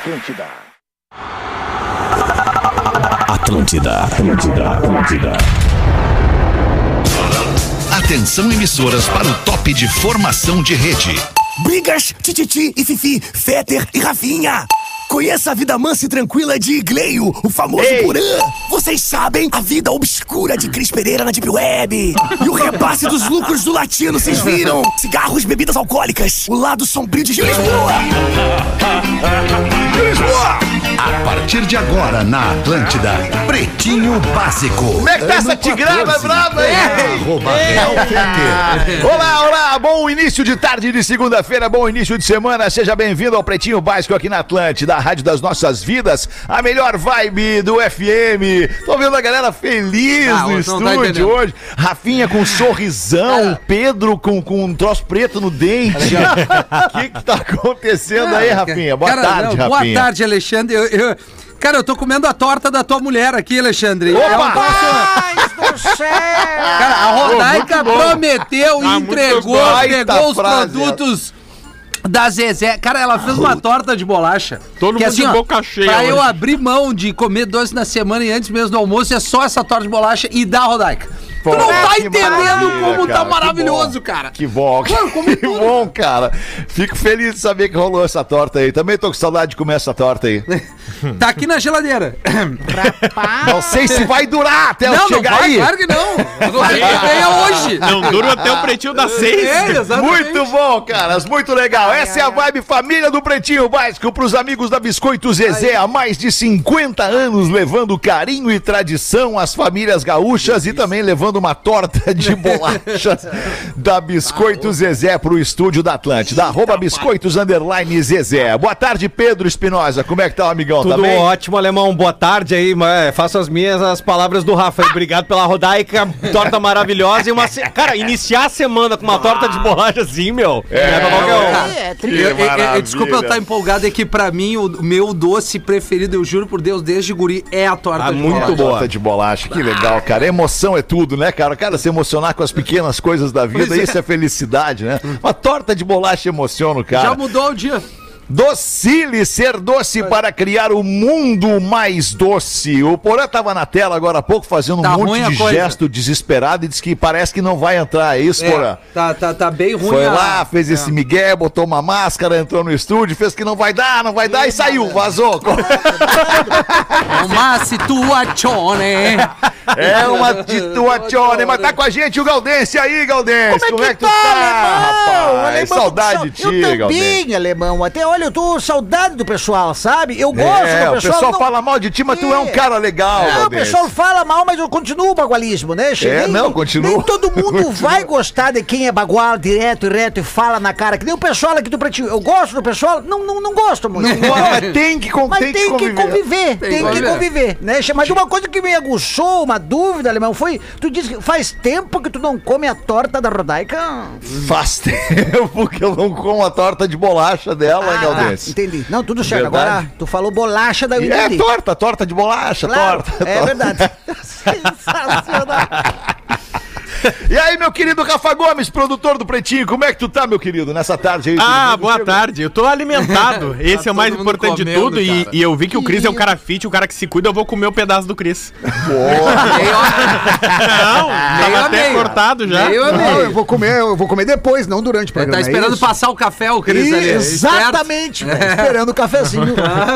Atlântida. Atlântida, Atlântida, Atlântida. Atenção emissoras para o top de formação de rede. Brigas, Tititi e Fifi, Fetter e Rafinha. Conheça a vida mansa e tranquila de Gleio, o famoso Porã. Vocês sabem a vida obscura de Cris Pereira na Deep Web. E o repasse dos lucros do latino, vocês viram? Cigarros, bebidas alcoólicas. O lado sombrio de Gil Lisboa. A partir de agora na Atlântida, Pretinho Básico. Como é que tá essa tigrada brava aí? Arroba Real Feter. Olá, olá, bom início de tarde de segunda-feira, bom início de semana. Seja bem-vindo ao Pretinho Básico aqui na Atlântida, rádio das nossas vidas, a melhor vibe do FM. Tô vendo a galera feliz Ah, no tá estúdio entendendo. hoje. Rafinha com um sorrisão, Pedro com, com um troço preto no dente. O que que tá acontecendo aí, Rafinha? Boa Cara, tarde, não, Rafinha. Boa tarde, Alexandre. Eu, eu- cara, eu tô comendo a torta da tua mulher aqui, Alexandre. Opa! É um troço- Cara, a Rodaica prometeu, Ah, entregou, gostoso. pegou Baita os frase, produtos. Da Zezé. Cara, ela fez uma torta de bolacha. Todo que mundo de ó, boca cheia Pra eu hoje. abrir mão de comer doce na semana e antes mesmo do almoço, é só essa torta de bolacha e da Rodaica. Pô, tu não tá que entendendo como cara, tá que maravilhoso, bom. cara. Que bom, que, Mano, comi que tudo. bom, cara. Fico feliz de saber que rolou essa torta aí. Também tô com saudade de comer essa torta aí. Tá aqui na geladeira. Não sei se vai durar até eu não, não chegar vai, aí. claro que não. Eu não que hoje. Não dura até o pretinho das seis. É, exatamente. Muito bom, caras, muito legal. Essa é a vibe família do Pretinho Básico pros amigos da Biscoito Zezé. Há mais de 50 anos levando carinho e tradição às famílias gaúchas e também levando uma torta de bolachas da Biscoito Zezé pro estúdio da Atlântida. Arroba Biscoitos Underline Zezé. Boa tarde, Pedro Espinosa. Como é que tá, o amigão? Tudo tá bem? ótimo, alemão. Boa tarde aí, mas faço as minhas as palavras do Rafa. aí. Obrigado pela rodaica, torta maravilhosa e uma. se- Cara, iniciar a semana com uma torta de bolacha assim, meu. É, qualquer um. Eu- Que eu- eu- maravilha. desculpa eu estar empolgado, é que pra mim o meu doce preferido, eu juro por Deus, desde guri, é a torta Ah, de muito bolacha. boa. Torta de bolacha, que legal, cara. Emoção é tudo, né, cara? Cara, se emocionar com as pequenas coisas da vida, Pois é. isso é felicidade, né? Uma torta de bolacha emociona o cara. Já mudou o dia. Docile, ser doce para criar o mundo mais doce. O Porã tava na tela agora há pouco fazendo Tá um monte de coisa. gesto desesperado e disse que parece que não vai entrar. É isso, Porã? É, tá, tá, tá bem ruim. Foi a- lá, fez é. esse migué, botou uma máscara, entrou no estúdio, fez que não vai dar, não vai dar e saiu, vazou. É uma situazione. É uma situazione, mas tá com a gente o Galdense aí, Galdense. Como é que, tu tá, rapaz? Saudade de ti, Eu Galdense. também, alemão. Até, olha, eu tô saudade do pessoal, sabe? Eu gosto É, do o pessoal. pessoal não- fala mal de ti, mas tu é um É. cara legal, Não, o pessoal fala mal, mas eu continuo o bagualismo, né? Che- É, não, continua. Nem todo mundo Continua. vai gostar de quem é bagual direto e reto e fala na cara. Que nem o pessoal aqui do Pretinho. Eu gosto do pessoal? Não, não, não gosto muito. Não mas tem que, con- Mas tem tem, que que conviver. conviver, tem, que conviver. conviver, né? Mas uma coisa que me aguçou, uma dúvida, alemão, foi. Tu disse que faz tempo que tu não come a torta da Rodaica. Faz tempo que eu não como a torta de bolacha dela, Ah, Galdense. entendi. Não, tudo certo. Verdade. Agora, tu falou bolacha, daí eu É torta, torta de bolacha, Claro, torta. é torta. verdade. Sensacional. E aí, meu querido Rafa Gomes, produtor do Pretinho, como é que tu tá, meu querido, nessa tarde aí? Ah, boa tarde. Eu tô alimentado. Esse é o mais importante de comendo, tudo. E, e eu vi que o Cris é um cara fit, um cara que se cuida. Eu vou comer o pedaço do Cris. Não, Meio tava até meio. cortado já. Meio Não, meio. eu vou comer, eu vou comer depois, não durante o Ele programa. tá esperando é passar o café, o Cris ali. Exatamente, velho. Esperando o cafezinho.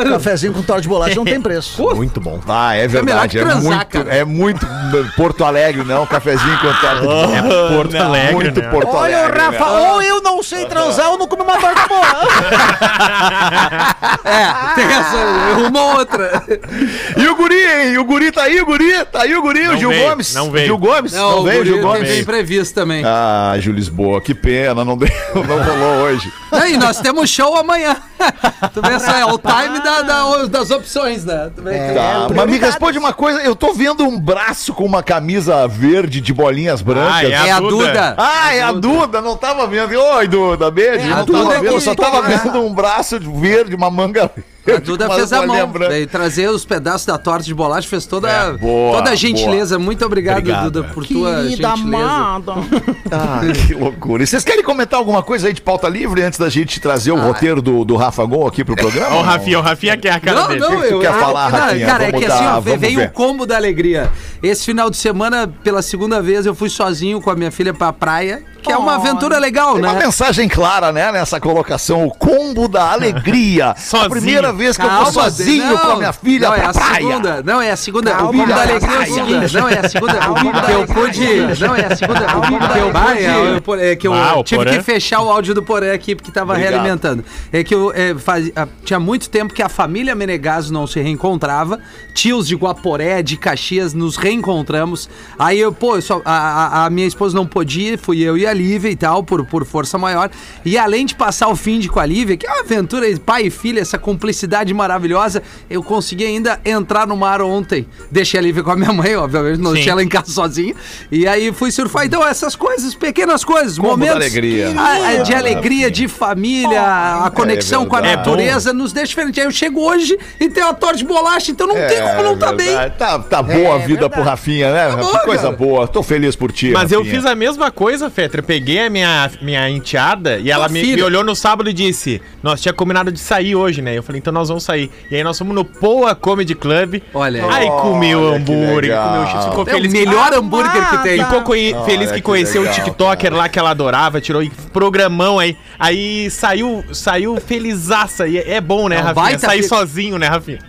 Cafezinho com torta de bolacha não tem preço. Muito bom. Ah, é melhor verdade. que É, transar, muito, cara. é muito Porto Alegre, não. Cafezinho com torta É Porto Alegre, Muito né? Porto Olha o Alegre. Rafa, né? ou eu não sei transar ou não comi uma torta boa. É, tem essa, uma ou outra. E o guri, hein? O guri tá aí, o guri? Tá aí o guri, o Não Gil veio, Gomes? não veio. Gil Gomes? Não, o veio, guri Gil tem Gomes? bem previsto também. Ah, Gil Lisboa, que pena, não, deu, não rolou hoje. Não, e nós temos show amanhã. tu vê só, é o time da- da- das opções, né? Tu vê que- Tá, mas me responde uma coisa, eu tô vendo um braço com uma camisa verde de bolinhas brancas. Ah, É a Duda. Duda. Ah, é a Duda, não tava vendo. Oi, Duda, beijo. É, a não Duda tava vendo, eu só tava toma- vendo um braço verde, uma manga A Duda fez a mão. Veio trazer os pedaços da torta de bolacha, fez toda, É, boa, toda a gentileza. Muito obrigado, Obrigado. Duda, por tua gentileza. amada. Ah, que loucura. E vocês querem comentar alguma coisa aí de pauta livre antes da gente trazer o roteiro do, do Rafa Gol aqui pro programa? O Rafinha, o Rafinha quer a cara Não, dele. não, que eu. quer ah, falar, não, Rafinha? Cara, é Vamos que dar- assim, ó, vamos veio o combo da alegria. Esse final de semana, pela segunda vez, eu fui sozinho com a minha filha pra praia, que é uma aventura legal, Tem né? uma mensagem clara, né, nessa colocação, o combo da alegria. a Sozinho. primeira vez que eu tô sozinho não, com a minha filha não, é pra a praia. segunda, não, é a segunda. Calma, o combo da da alegria é o seguinte. Não, é a segunda. O combo que eu pude. Não, é a segunda. O combo que eu pude. É que eu Ah, o tive Porã. que fechar o áudio do Poré aqui, porque tava Obrigado. realimentando. É que eu é, faz- ah, tinha muito tempo que a família Menegaso não se reencontrava. Tios de Guaporé, de Caxias, nos reencontramos. Aí eu, pô, eu só- a, a- a minha esposa não podia, fui eu e a Lívia e tal, por, por força maior. E além de passar o fim de com a Lívia, que é uma aventura de pai e filha, essa cumplicidade maravilhosa, eu consegui ainda entrar no mar ontem. Deixei a Lívia com a minha mãe, obviamente, não Sim. deixei ela em casa sozinha. E aí fui surfar. Então, essas coisas, pequenas coisas, Combo da momentos alegria. a- a- de alegria, de família, a conexão com a verdade. natureza nos deixa diferente. Aí eu chego hoje e tenho uma torta de bolacha, então não É, tem como não tá bem. Tá, tá boa a vida pro Rafinha, né? Tá boa, coisa cara. boa. Tô feliz por ti, Mas eu Rafinha. fiz a mesma coisa, Fetra. Peguei a minha, minha enteada e ela me, me olhou no sábado e disse: Nós tinha combinado de sair hoje, né? Eu falei, então nós vamos sair. E aí nós fomos no Poa Comedy Club. Olha Aí comi o Olha que hambúrguer, legal. comi o X, ficou É o feliz. melhor hambúrguer que tem. Ficou coi- feliz que que conheceu legal, o TikToker lá que ela adorava, tirou e programão aí. Aí saiu, saiu felizaça. E é bom, né, Não, Rafinha? baita Sair sozinho, né, Rafinha?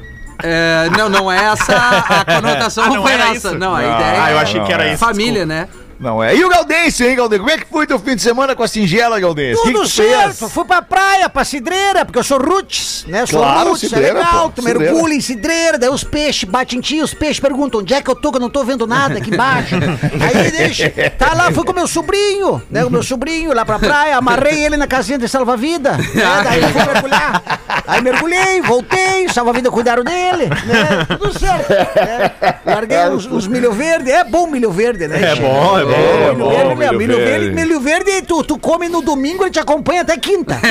É, não, não é essa a conotação, Ah, não, não foi essa. isso? Não, a Não, ideia Ah, eu é achei que era isso. família, né? Não é. E o Gaudêncio, hein, Gaudêncio? Como é que foi teu fim de semana com a singela, Gaudêncio? Tudo que que tu fez? certo, fui pra praia, pra cidreira, porque eu sou roots, né? Sou Claro, roots, é cidreira, legal, pô, tu mergulha em cidreira, daí os peixes batem em ti, os peixes perguntam onde é que eu tô, que eu não tô vendo nada aqui embaixo. Aí deixa, tá lá, fui com meu sobrinho, né? O meu sobrinho lá pra praia, amarrei ele na casinha de salva-vida, né? Daí fui mergulhar. Aí mergulhei, voltei, salva-vida cuidaram dele, né? Tudo certo. né? Larguei os, os milho verde, é bom milho verde, né? É bom, é bom, é milho bom. verde, milho milho verde, verde. milho verde, tu, tu come no domingo, ele te acompanha até quinta.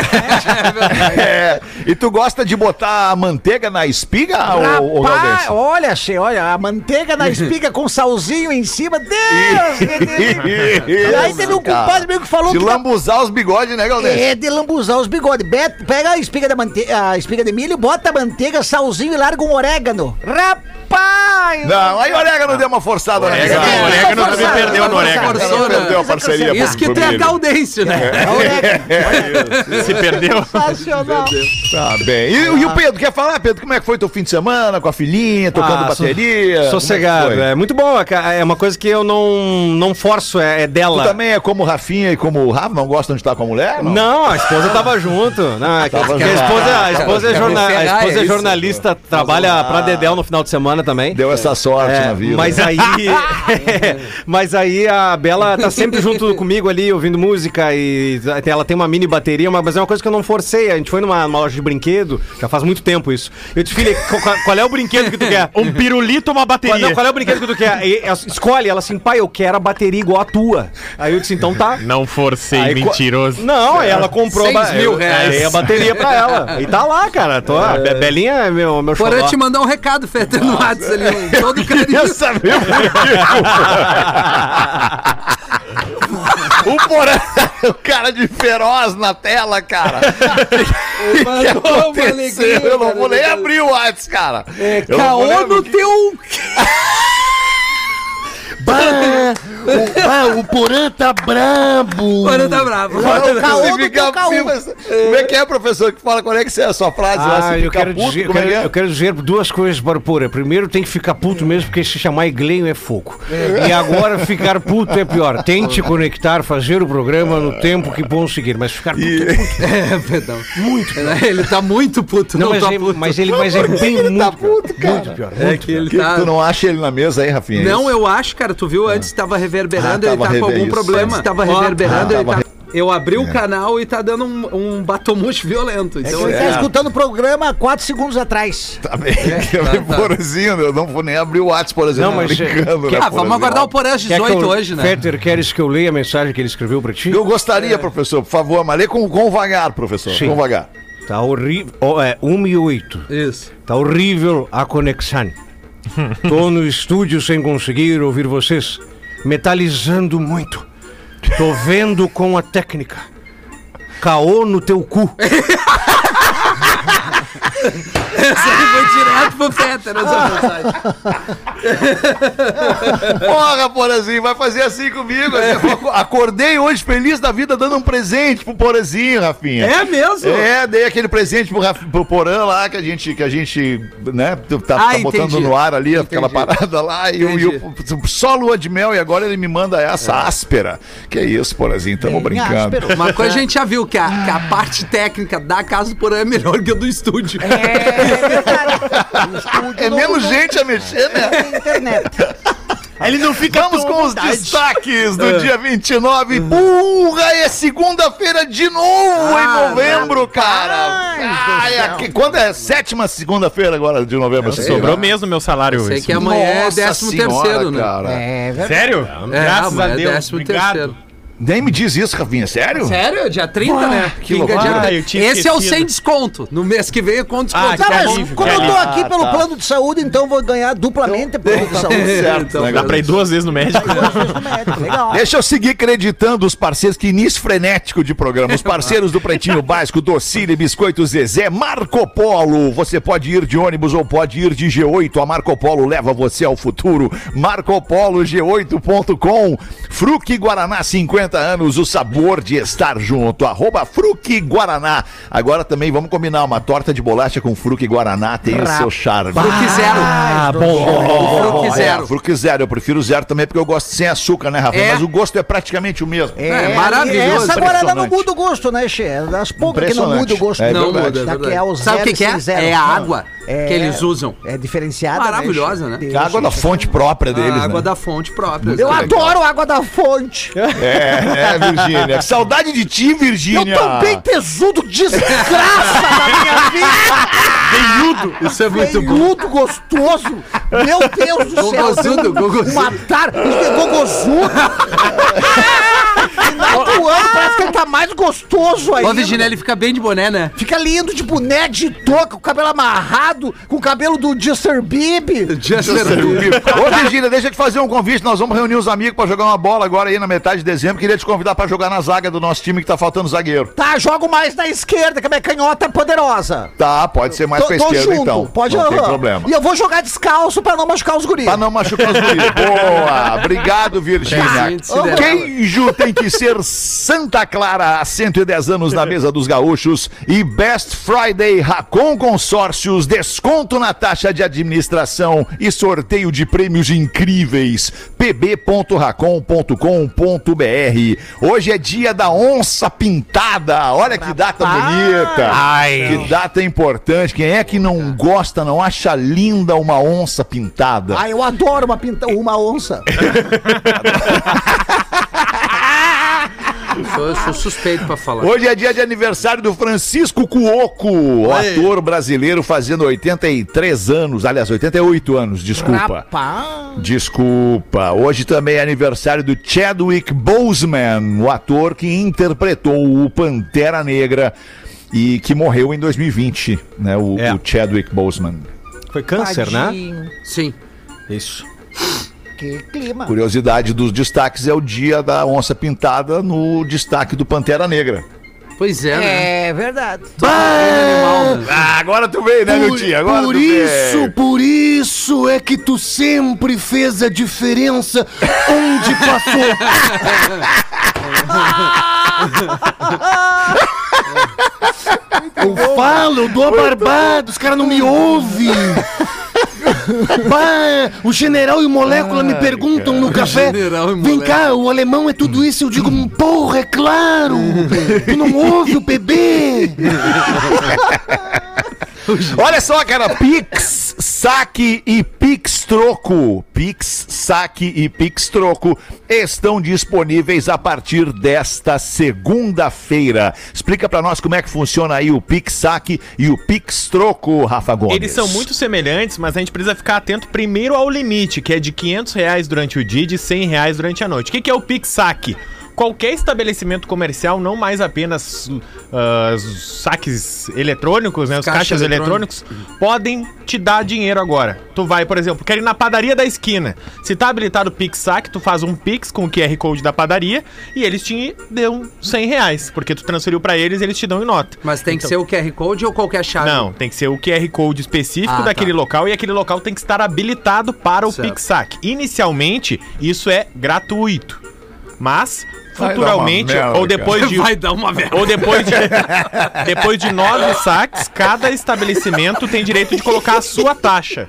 É, e tu gosta de botar a manteiga na espiga, Rapaz, Gaudêncio? olha, che, olha, a manteiga na espiga com salzinho em cima. Deus! E aí teve um compadre meu que falou De que. dá- lambuzar os bigodes, né, Gaudêncio? É de lambuzar os bigodes. Bet- Pega a espiga, da mante... a espiga de milho, bota a manteiga, salzinho e larga um orégano. Rapaz! Não, aí o orégano deu uma forçada, né? Orégano, Gaudêncio? o orégano também perdeu no orégano. Forçou, né? Perdeu a parceria pro- Isso que tem a. Gaudêncio, né? É orégano. Se perdeu. Sensacional. Tá bem. E, e o Pedro, quer falar, Pedro, como é que foi teu fim de semana com a filhinha, tocando Ah, bateria? Sossegado. É foi? É muito bom. é É uma coisa que eu não, não forço, é, é Tu dela. também é como o Rafinha e como o Rafa, não gostam de estar com a mulher? Não, a esposa tava junto. Não, é que a esposa, é, é é jornalista, trabalha pra Dedel no final de semana também. Deu essa sorte É, na vida. Mas aí. mas aí a Bela tá sempre junto comigo ali, ouvindo música e ela tem uma mini bateria, mas é uma coisa que eu não forcei. A gente foi numa, numa loja de brinquedo, já faz muito tempo isso. Eu disse, filha, qual, qual é o brinquedo que tu quer? Um pirulito ou uma Qual, bateria? não, qual é o brinquedo que tu quer? E, escolhe, ela assim, pai, eu quero a bateria igual a tua. Aí eu disse, então tá. Não forcei, Aí, mentiroso. Não, aí ela comprou Seis ba- mil eu- reais. A bateria pra ela. E tá lá, cara. Tô, a Be- Belinha é meu, meu xodó. te mandar um recado, Feta, no WhatsApp ali, todo Queria carinho. saber o O Porã, o cara de feroz na tela, cara. O que aconteceu? Eu não vou nem abrir o WhatsApp, cara. É, Eu caô no teu... Ah, o Porã tá brabo. Porã tá. Cara, você do fica- teu caô. fica- Como é que é, professor, que fala qual é que é a sua frase lá? Ah, Você eu quero, puto, dizer, é quero, que é? eu quero dizer duas coisas para o Porã. Primeiro, tem que ficar puto mesmo, porque se chamar Iglenho é fogo. E agora, ficar puto é pior. Tente conectar, fazer o programa no tempo que conseguir, mas ficar puto é puto. É, perdão. Muito. Ele tá muito puto, não, Não, mas, tá ele, puto. mas ele, mas é bem muito, pior. muito pior. É que ele Que tá... Tu não acha ele na mesa aí, Rafinha? É Não, eu acho, cara, tu viu antes, tava reverberando, Ah, ele tá com algum isso, problema. Tava reverberando, ah, ele tava tá... Eu abri o canal e tá dando um, um batomuxo violento. É Então, ele tá escutando o programa há quatro segundos atrás. Tá bem, eu tá. Porãzinho, eu não vou nem abrir o WhatsApp, por exemplo, Não, mas- brincando, né, ah, vamos aguardar o Porã às Quer que 18 eu- hoje, né? Fetter, queres que eu leia a mensagem que ele escreveu pra ti? Eu gostaria, professor, por favor, mas lê com, com vagar, professor, Sim. com vagar. Tá horrível. Ó, é 1 e 8. Isso. Tá horrível a conexão. Tô no estúdio sem conseguir ouvir vocês. Metalizando muito. Tô vendo com a técnica. Caô no teu cu. Essa aí foi direto pro Peter, essa mensagem. Porra, Porazinho, vai fazer assim comigo. Eu acordei hoje feliz da vida dando um presente pro Porazinho, Rafinha. É mesmo? É, dei aquele presente pro, Raf- pro Porã lá que a gente, que a gente né, tá, Ah, tá botando no ar ali, aquela Entendi. parada lá. E, e o- só lua de mel e agora ele me manda essa áspera. Que é isso, Porazinho, tamo Bem brincando. áspero. Uma coisa a gente já viu, que a, que a parte técnica da casa do Porã é melhor que a do estúdio. É É não menos gente a mexer, né? É internet. Ele não fica Vamos com os vontade. destaques do dia 29. Porra, é segunda-feira de novo Ah, em novembro, cara. Ai, aqui- quando é sétima segunda-feira agora de novembro? sei Sobrou lá. mesmo meu salário Sei hoje. que amanhã é Nossa décimo senhora, terceiro, né? cara. É. Sério? É, Graças a é Deus. décimo Obrigado. terceiro. Nem me diz isso, Rafinha, sério? Sério? Dia 30, né? que loucura. dia Ah, 30. eu tinha Esse é o esquecido. sem desconto. No mês que vem é com desconto. Ah, Tá, mas alívio, como eu tô aqui Ah, pelo tá. plano de saúde, então vou ganhar duplamente plano de saúde. Certo, Então, Dá pra ir duas vezes no médico. Legal. Deixa eu seguir acreditando os parceiros, que início frenético de programa. Os parceiros do Pretinho Básico, Docile, Biscoito Zezé, Marco Polo. Você pode ir de ônibus ou pode ir de G8. A Marco Polo leva você ao futuro. Marco Polo G8.com. Fruque Guaraná, 50 anos, o sabor de estar junto. Arroba Fruque Guaraná. Agora também vamos combinar uma torta de bolacha com Fruque Guaraná, tem o seu charme. Fruque zero. Ah, bom. Fruque É, zero. fruque zero. Eu prefiro zero também porque eu gosto sem açúcar, né, Rafael? É. Mas o gosto é praticamente o mesmo. É, maravilhoso, Essa guarana não muda o gosto, né, Che? É Das poucas que não muda o gosto. É Não verdade. muda, é Daqui verdade. é o Sabe o que, que é? zero. É a Não. água É- que eles usam. É diferenciada. Maravilhosa, né? Che? Que é a água da fonte própria deles, a água né? da fonte própria. Eu adoro água da fonte. É, é, Virgínia. Saudade de ti, Eu Virgínia. tô bem tesudo, desgraça da minha vida. Isso é muito bom. Veiudo, gostoso. Meu Deus do céu. Gogozudo, gogozudo. Matar. Gogozudo. Final do ano, parece que ele tá mais gostoso aí. Ô, Virginia, ele fica bem de boné, né? Fica lindo de boné de touca, com o cabelo amarrado, com o cabelo do Justin Bieber. Ô, Virgínia, deixa eu te fazer um convite. Nós vamos reunir os amigos pra jogar uma bola agora aí na metade de dezembro. Queria te convidar pra jogar na zaga do nosso time que tá faltando zagueiro. Tá, jogo mais na esquerda, que a minha canhota é poderosa. Tá, pode ser mais Tô, pra tô esquerda junto, então. pode Não tem problema. E eu vou jogar descalço pra não machucar os guris. Pra não machucar os guris. Boa! Obrigado, se der. Queijo tem que ser Santa Clara, há 110 anos na mesa dos gaúchos. E Best Friday Racon Consórcios, desconto na taxa de administração e sorteio de prêmios incríveis. pb.racon.com.br Hoje é dia da onça pintada. Olha que data bonita. Que data importante. Quem é que não gosta, não acha linda uma onça pintada? Ah, eu adoro uma, pinta, uma onça. Eu sou, eu sou suspeito pra falar. Hoje é dia de aniversário do Francisco Cuoco, o ator brasileiro fazendo 83 anos, aliás, 88 anos, desculpa. Rapaz. Desculpa. Hoje também é aniversário do Chadwick Boseman, o ator que interpretou o Pantera Negra e que morreu em 2020, né? O, É. o Chadwick Boseman. Foi câncer, né? Tadinho. Sim. Isso. Que clima. Curiosidade dos destaques é o dia da onça pintada no destaque do Pantera Negra. Pois é, né? É verdade. Animal, né? Ah, agora tu veio, né, meu tio? Agora por tu isso, veio. por isso é que tu sempre fez a diferença onde passou. Eu falo, eu dou a barbada, os caras não me ouvem. Bah, o general e o molécula me perguntam no café. Vem cá, o alemão é tudo isso. Eu digo, porra, é claro. Tu não ouve o bebê. Olha só, cara, Pix, saque e Pix Troco. Pix, saque e Pix Troco estão disponíveis a partir desta segunda-feira. Explica pra nós como é que funciona aí o Pix Saque e o Pix Troco, Rafa Gomes. Eles são muito semelhantes, mas a gente precisa ficar atento primeiro ao limite, que é de 500 reais durante o dia e de 100 reais durante a noite. O que, que é o Pix Saque? Qualquer estabelecimento comercial, não mais apenas os saques eletrônicos, né? Os Caixa caixas eletrônicos. eletrônicos, podem te dar dinheiro agora. Tu vai, por exemplo, quer ir na padaria da esquina. Se tá habilitado o Pix Saque, tu faz um Pix com o QR Code da padaria e eles te dão 100 reais, porque tu transferiu pra eles e eles te dão em nota. Mas tem que ser o QR Code ou qualquer chave? Não, tem que ser o QR Code específico Ah, daquele tá. local e aquele local tem que estar habilitado para o Certo. Pix Saque. Inicialmente, isso é gratuito. Mas, Futuramente, ou depois de. Vai dar uma merda. Ou depois de, depois de nove saques, cada estabelecimento tem direito de colocar a sua taxa.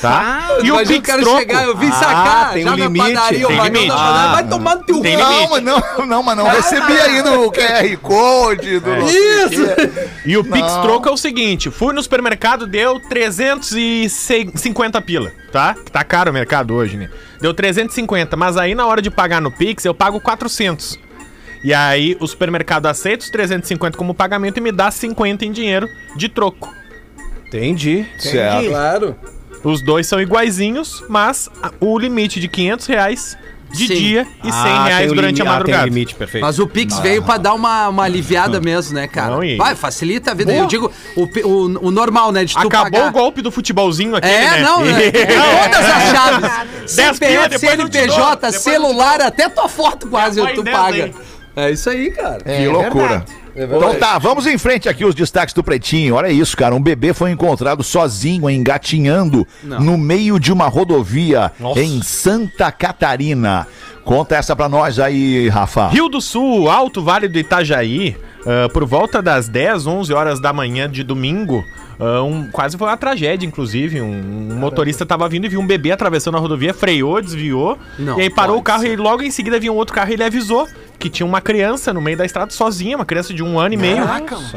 Tá? E o Pix quero Troco. chegar, eu vim sacar. tem já um na limite, Padaria, tem limite. padaria, Ah, vai tomar no teu tem cu. limite. Não, mas não, não, mas não recebi ainda o QR Code do não sei o quê. E o Pix Troco é o seguinte: fui no supermercado, deu 350 pila, tá? Que tá caro o mercado hoje, né? Deu 350, mas aí na hora de pagar no Pix, eu pago 400. E aí o supermercado aceita os 350 como pagamento e me dá 50 em dinheiro de troco. Entendi. Certo. Claro. Os dois são iguaizinhos, mas o limite de 500 reais de Sim. dia e 100 Ah, reais durante a ah, tem madrugada. limite, perfeito. Mas o Pix veio pra dar uma, uma aliviada mesmo, né, cara? Não, e- Vai, facilita a vida. Boa. Eu digo o, o, o normal, né? De tu Acabou pagar. o golpe do futebolzinho aqui, É, né? não, né? Todas as chaves. CPF, CNPJ, celular, até tua foto quase tu paga. É isso aí, cara. Que loucura. Então tá, vamos em frente aqui os destaques do Pretinho. Olha isso, cara. Um bebê foi encontrado sozinho, engatinhando no meio de uma rodovia em Santa Catarina. Conta essa pra nós aí, Rafa. Rio do Sul, Alto Vale do Itajaí, ah, por volta das 10, 11 horas da manhã de domingo, ah, um- quase foi uma tragédia, inclusive. Um, um motorista estava vindo e viu um bebê atravessando a rodovia, freou, desviou, Não e aí parou o carro e logo em seguida vinha um outro carro e ele avisou que tinha uma criança no meio da estrada sozinha, uma criança de um ano e meio,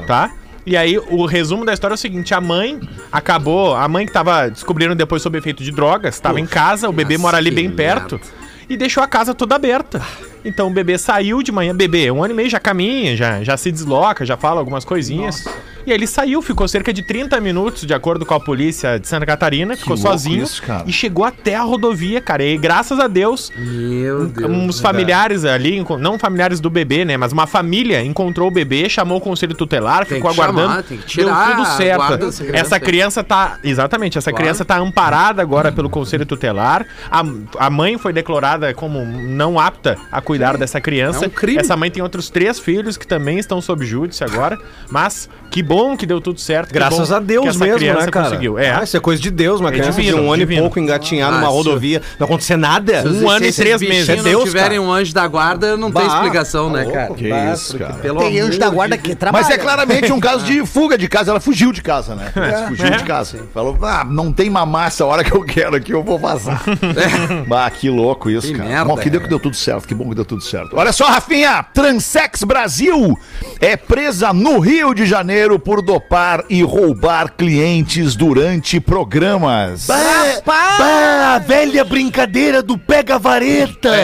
tá? E aí, o resumo da história é o seguinte: a mãe acabou. A mãe que tava descobrindo depois sob efeito de drogas, estava em casa, o bebê mora ali bem perto merda. e deixou a casa toda aberta. Então o bebê saiu de manhã, bebê, um ano e meio já caminha, já, já se desloca, já fala algumas coisinhas. E aí ele saiu, ficou cerca de 30 minutos, de acordo com a polícia de Santa Catarina, ficou louco sozinho isso, cara. e chegou até a rodovia, cara. E graças a Deus, Meu Deus. uns familiares ali, não familiares do bebê, né, mas uma família encontrou o bebê, chamou o conselho tutelar, Tem ficou que chamar, aguardando. tem que tirar deu tudo certo. criança Essa criança tá, exatamente, essa Claro. criança tá amparada agora pelo conselho tutelar. A, a mãe foi declarada como não apta a cuidar dessa criança. É um crime. Essa mãe tem outros três filhos que também estão sob júdice agora, mas que bom que deu tudo certo. que Graças bom a Deus que essa mesmo, criança né, cara? conseguiu. É. Ah, isso é coisa de Deus, uma É criança divino, de um ano divino. e pouco engatinhar Ah, numa se- rodovia, não acontecer nada. Um ano e três meses. não É Deus, tiverem cara. um anjo da guarda, não tem Bah, explicação, né, tá cara? louco. Que Bah, isso, porque, cara. Pelo Tem anjo da guarda que trabalha. Mas é claramente um caso de fuga de casa. Ela fugiu de casa, né? Ela fugiu de casa. Falou, ah, não tem mamar essa hora que eu quero aqui, eu vou vazar. bah, que louco isso, Que cara. merda, bom, que deu é. que deu tudo certo, que bom que deu tudo certo. Olha só, Rafinha, Transex Brasil é presa no Rio de Janeiro por dopar e roubar clientes durante programas. Bah, bah, a velha brincadeira do pega-vareta.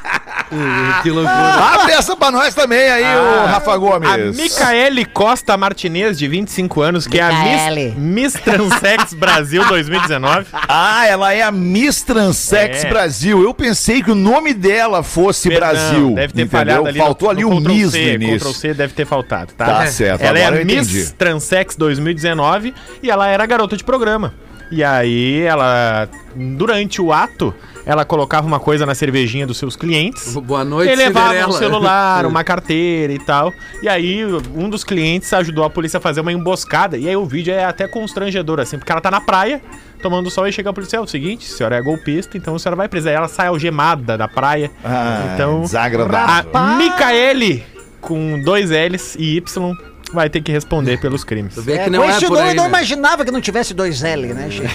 Que loucura. Abre essa pra nós também aí, ô Rafa Gomes. A Micaele Costa Martinez, de 25 anos, que é a. Miss, Miss Transex Brasil 2019. Ah, ela é a Miss Transex É. Brasil. Eu pensei que o nome dela fosse Perdão, Brasil. Deve ter entendeu? falhado ali. Faltou no- ali no o Ctrl Miss C, no início. Ctrl C deve ter faltado, tá? Tá certo, Ela é agora a eu Miss entendi. Transex 2019 e ela era garota de programa. E aí ela, durante o ato, ela colocava uma coisa na cervejinha dos seus clientes. Boa noite, Ele levava um Cinderela. celular, uma carteira e tal. E aí, um dos clientes ajudou a polícia a fazer uma emboscada. E aí, o vídeo é até constrangedor, assim, porque ela tá na praia, tomando sol e chega a polícia. É o seguinte, a senhora é golpista, então a senhora vai presa. Aí ela sai algemada da praia. Ah, então, desagradável. a Micaele, com dois L's e Y, vai ter que responder pelos crimes. Tu vê que É, não com é esse por nome aí, eu não né? imaginava que não tivesse dois L, né, gente?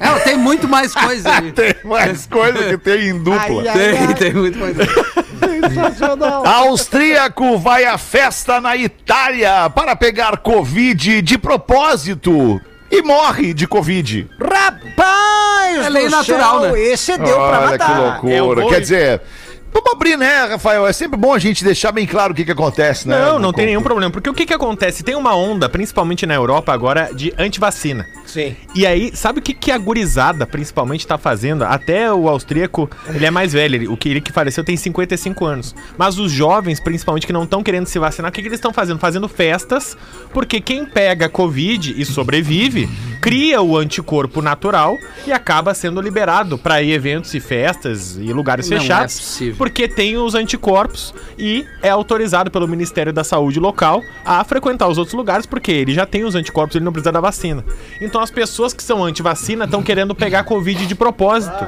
Ela tem muito mais coisa ali. Tem mais coisa que tem em dupla. Ai, ai. Tem, tem muito mais Austríaco vai à festa na Itália para pegar Covid de propósito e morre de Covid. Rapaz! É lei natural, céu, né? Esse deu pra Olha que matar. loucura. É Quer dizer, Vamos abrir, né, Rafael? É sempre bom a gente deixar bem claro o que, que acontece, né? Não, não tem nenhum problema. Porque o que que acontece? Tem uma onda, principalmente na Europa agora, de antivacina. Sim. E aí, sabe o que, que a gurizada, principalmente, tá fazendo? Até o austríaco, ele é mais velho. Ele, o que ele que faleceu tem 55 anos. Mas os jovens, principalmente, que não estão querendo se vacinar, o que, que eles estão fazendo? Fazendo festas, porque quem pega Covid e sobrevive, cria o anticorpo natural e acaba sendo liberado para eventos e festas e lugares Não é fechados. possível. porque tem os anticorpos e é autorizado pelo Ministério da Saúde local a frequentar os outros lugares, porque ele já tem os anticorpos, ele não precisa da vacina. Então as pessoas que são anti-vacina estão querendo pegar Covid de propósito.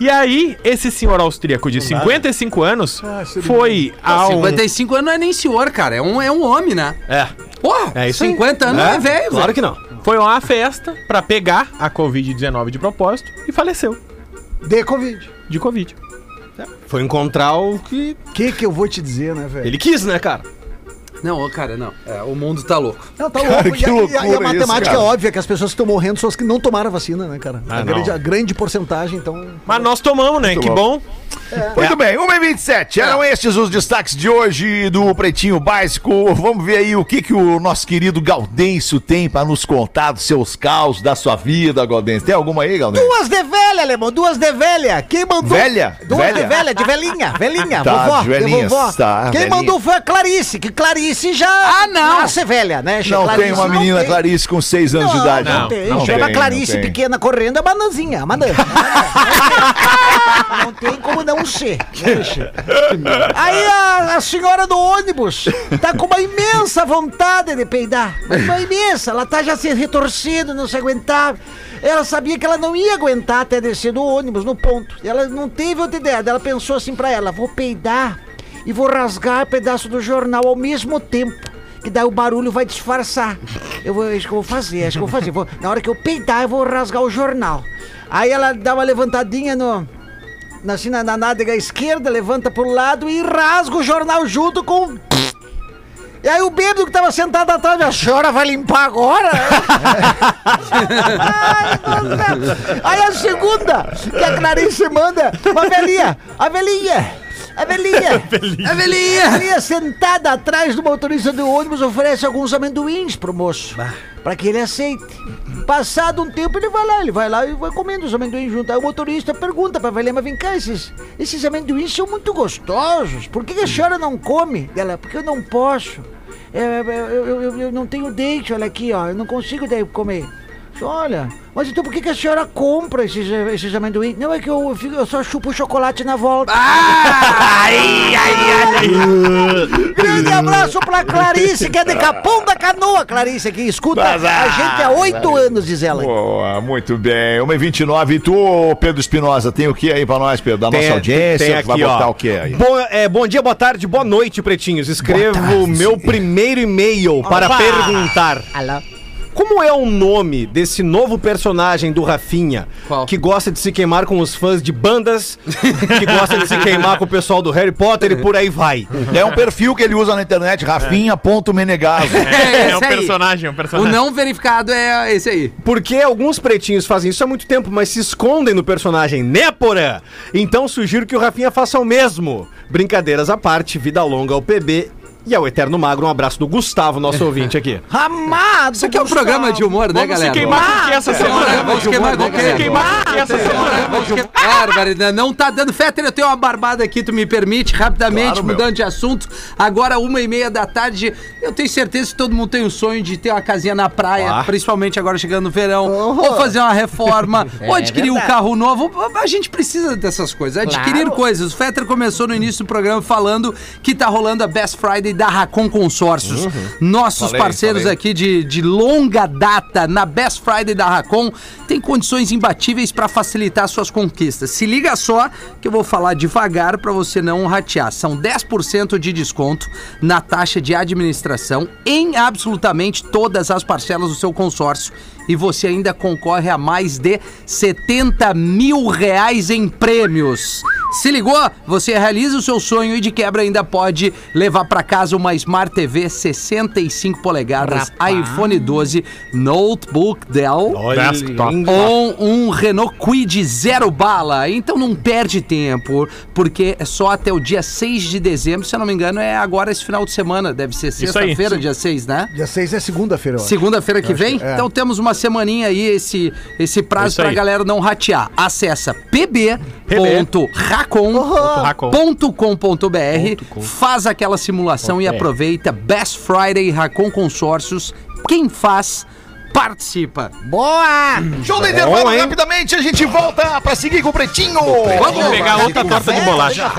E aí, esse senhor austríaco de 55 anos foi ao. 55 anos não é nem senhor, cara. É um, é um homem, né? É. Porra, É isso aí. 50 anos É, é, velho, Claro que não. Foi a uma festa pra pegar a Covid-19 de propósito e faleceu De Covid. de Covid. Foi encontrar o que O que que eu vou te dizer, né, velho? ele quis, né, cara? Não, cara, não. É, o mundo tá louco. Não, tá Cara, louco. que E a- e, a, e a isso, matemática cara. é óbvia que as pessoas que estão morrendo são as que não tomaram a vacina, né, cara? Ah, a, grande, a grande porcentagem, então. Mas nós tomamos, né? que bom. Muito bem, 1h27. Eram estes os destaques de hoje do Pretinho Básico. Vamos ver aí o que, que o nosso querido Gaudêncio tem pra nos contar dos seus caos, da sua vida, Gaudêncio. Tem alguma aí, Gaudêncio? Duas de velha, alemão, duas de velha. Quem mandou. Velha? Duas Velha? de velha, de velhinha, velhinha, Tá, vovó, de velhinhas, de vovó. tá, Quem velhinha. mandou foi a Clarice, que Clarice já. Ah, não. Nasce velha, né? Não Clarice tem uma menina tem. Clarice com 6 anos de Não, idade. não, Não, tem. não Chama tem, Clarice pequena correndo, é bananzinha, é banana. Não tem como não ser. né? Aí a, a senhora do ônibus tá com uma imensa vontade de peidar. Uma imensa. Ela tá já se retorcendo, não se aguentava. Ela sabia que ela não ia aguentar até descer do ônibus, no ponto. Ela não teve outra ideia. Ela pensou assim pra ela: vou peidar e vou rasgar pedaço do jornal ao mesmo tempo. Que daí o barulho vai disfarçar. Eu vou, acho que eu vou fazer, acho que eu vou fazer. Vou- na hora que eu peidar, eu vou rasgar o jornal. Aí ela dá uma levantadinha no, na, assim, na, na nádega esquerda, levanta pro lado e rasga o jornal junto com. E aí o bêbado que tava sentado atrás, a senhora vai limpar agora? Ai, aí a segunda, que a Clarice manda, uma velhinha, a velhinha. A velhinha, a velhinha, a velhinha sentada atrás do motorista do ônibus oferece alguns amendoins pro moço, pra que ele aceite. Passado um tempo ele vai lá, ele vai lá e vai comendo os amendoins junto. Aí o motorista pergunta pra velhinha, mas vem cá, esses, esses amendoins são muito gostosos, por que que a senhora não come? Ela, porque eu não posso. Eu, eu, eu- eu não tenho dente, olha aqui, ó. Eu não consigo daí comer. Olha, mas então por que, que a senhora compra esses, esses amendoim? Não, é que eu, fico- eu só chupo chocolate na volta. Grande abraço pra Clarice, que é de Capão da Canoa, Clarice, que escuta a gente há oito anos, diz ela. Boa, muito bem. 1h29. E tu, Pedro Espinosa, tem o que aí pra nós, Pedro? Da nossa audiência? tem vai aqui, botar ó. o que aí? Bom, é, bom dia, boa tarde, boa noite, pretinhos. Escrevo o meu primeiro e-mail para Opa! perguntar. Alô? Como é o nome desse novo personagem do Rafinha Qual? que gosta de se queimar com os fãs de bandas, que gosta de se queimar com o pessoal do Harry Potter e por aí vai? É um perfil que ele usa na internet, rafinha.menegaso. É, é um esse aí. personagem, é um O personagem. não verificado é esse aí. Porque alguns pretinhos fazem isso há muito tempo, mas se escondem no personagem, né, Porã? Então sugiro que o Rafinha faça o mesmo. Brincadeiras à parte, vida longa ao PB e ao Eterno Magro. Um abraço do Gustavo, nosso ouvinte aqui. Amado! Isso aqui é um programa de humor, né, Vamos galera? se queimar com essa É semana? vamos Se queimar com que essa semana? Bárbara, não tá dando. Fetter, eu tenho uma barbada aqui, tu me permite, rapidamente, Claro, meu. mudando de assunto. Agora, uma e meia da tarde, eu tenho certeza que todo mundo tem o sonho de ter uma casinha na praia, Ah. principalmente agora chegando no verão, ou fazer uma reforma, ou adquirir um carro novo. A gente precisa dessas coisas, adquirir coisas. O Fetter começou no início do programa falando que tá rolando a Best Friday da Racon Consórcios. Nossos Falei, parceiros falei. aqui de, de longa data na Best Friday da Racon tem condições imbatíveis para facilitar suas conquistas. Se liga só que eu vou falar devagar para você não ratear. São 10% de desconto na taxa de administração em absolutamente todas as parcelas do seu consórcio. E você ainda concorre a mais de 70 mil reais em prêmios. Se ligou? Você realiza o seu sonho e de quebra ainda pode levar pra casa uma Smart TV 65 polegadas, iPhone 12, notebook Dell Desktop. ou um Renault Kwid zero bala. Então não perde tempo, porque é só até o dia 6 de dezembro, se eu não me engano, é agora esse final de semana, deve ser sexta-feira, dia 6, né? Dia 6 é segunda-feira. Segunda-feira que vem? que é. Então temos uma semaninha aí, esse, esse prazo aí. galera não ratear. Acessa pb.racon.com.br, faz aquela simulação e aproveita Best Friday Racon Consórcios. Quem faz, participa. Boa! Show do intervalo, rapidamente a gente volta pra seguir com o Pretinho. Vamos pegar outra torta de bolacha.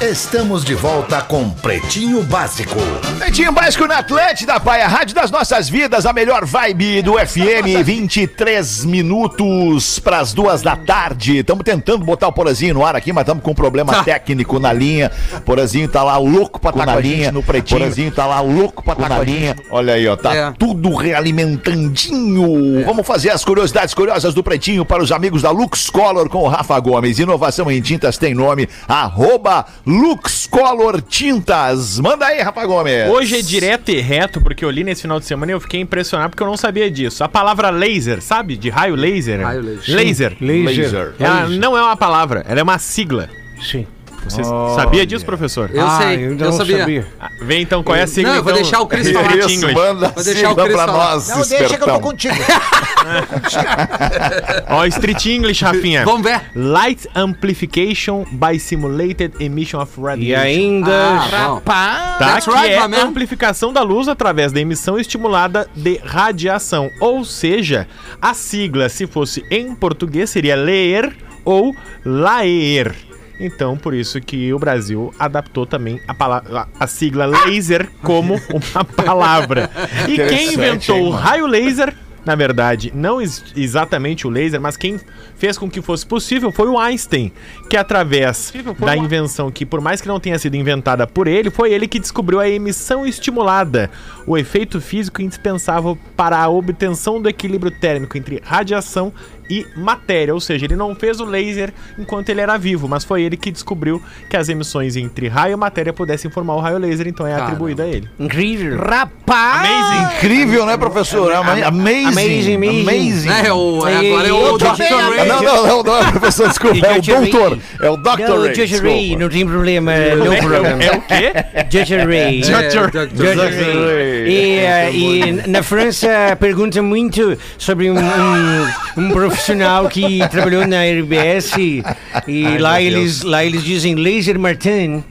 Estamos de volta com Pretinho Básico. Pretinho Básico na Atlântida, pai, a rádio das nossas vidas, a melhor vibe do FM, 23 minutos pras duas da tarde. Estamos tentando botar o Porazinho no ar aqui, mas estamos com um problema técnico na linha. Porazinho tá lá louco pra estar com a linha. No Pretinho. Porazinho tá lá louco pra estar com a linha. Olha aí, ó, tá É. tudo realimentandinho. Vamos fazer as curiosidades curiosas do Pretinho para os amigos da Lux Color com o Rafa Gomes. Inovação em tintas tem nome, arroba Lux Color Tintas. Manda aí, Rafa Gomes. Hoje é direto e reto, porque eu li nesse final de semana e eu fiquei impressionado porque eu não sabia disso. A palavra laser, sabe? De raio laser. Raio laser. Laser. Laser. Ela não é uma palavra, ela é uma sigla. Sim. Você sabia disso, professor? Eu Ah, sei, eu, não sabia. sabia. Ah, Vem então, qual é a sigla? Não, eu vou então? deixar o Speak falar. English. manda Vou deixar o Cris pra falar. nós, Não, deixa que eu tô espertão. contigo. Ó, Street English, Rafinha. Vamos ver. Light Amplification by Simulated Emission of Radiation. E ainda. Ah, bom. Tá? That's que right, é amplificação da luz através da emissão estimulada de radiação. Ou seja, a sigla, se fosse em português, seria ler ou laer. Então, por isso que o Brasil adaptou também a, palavra, a sigla laser como uma palavra. E quem inventou o raio laser, na verdade, não ex- exatamente o laser, mas quem fez com que fosse possível foi o Einstein, que através da invenção que, por mais que não tenha sido inventada por ele, foi ele que descobriu a emissão estimulada, o efeito físico indispensável para a obtenção do equilíbrio térmico entre radiação e matéria, ou seja, ele não fez o laser enquanto ele era vivo, mas foi ele que descobriu que as emissões entre raio e matéria pudessem formar o raio laser, então é Caramba. atribuído a ele. Incrível. Rapaz! Amazing! Incrível, né, professor? Ama- Amazing. Amazing, amazing. Amazing. É, o, é, agora é o Dr. Ray. Não, não, não, não, professor, desculpa. É o Dr. Ray. doutor. É o Dr. Não, Ray. Judge Ray, desculpa. não tem problema, É, é- problema. é o quê? Judge Ray. É, Dr. Dr. Judge Ray. Ray. E, eh, e na França pergunta muito sobre um, um, um profissional que trabalhou na RBS e, e lá, eles, lá eles dizem Laser Martin.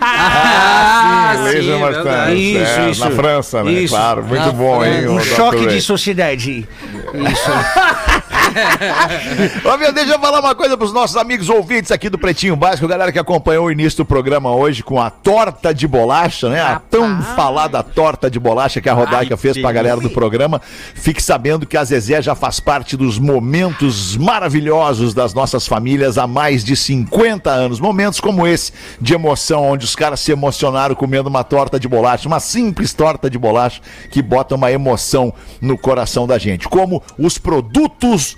Ah, Sim, Laser Martin. verdade. Isso, É, isso. Na França, né? Isso. Claro, muito Na bom, hein? Um choque de sociedade. Isso. Ô, meu, deixa eu falar uma coisa pros nossos amigos ouvintes aqui do Pretinho Básico, galera que acompanhou o início do programa hoje com a torta de bolacha, né? A tão falada torta de bolacha que a Rodaica Ai, fez pra galera do programa. Fique sabendo que a Zezé já faz parte dos momentos maravilhosos das nossas famílias há mais de 50 anos. Momentos como esse, de emoção, onde os caras se emocionaram comendo uma torta de bolacha, uma simples torta de bolacha que bota uma emoção no coração da gente. Como os produtos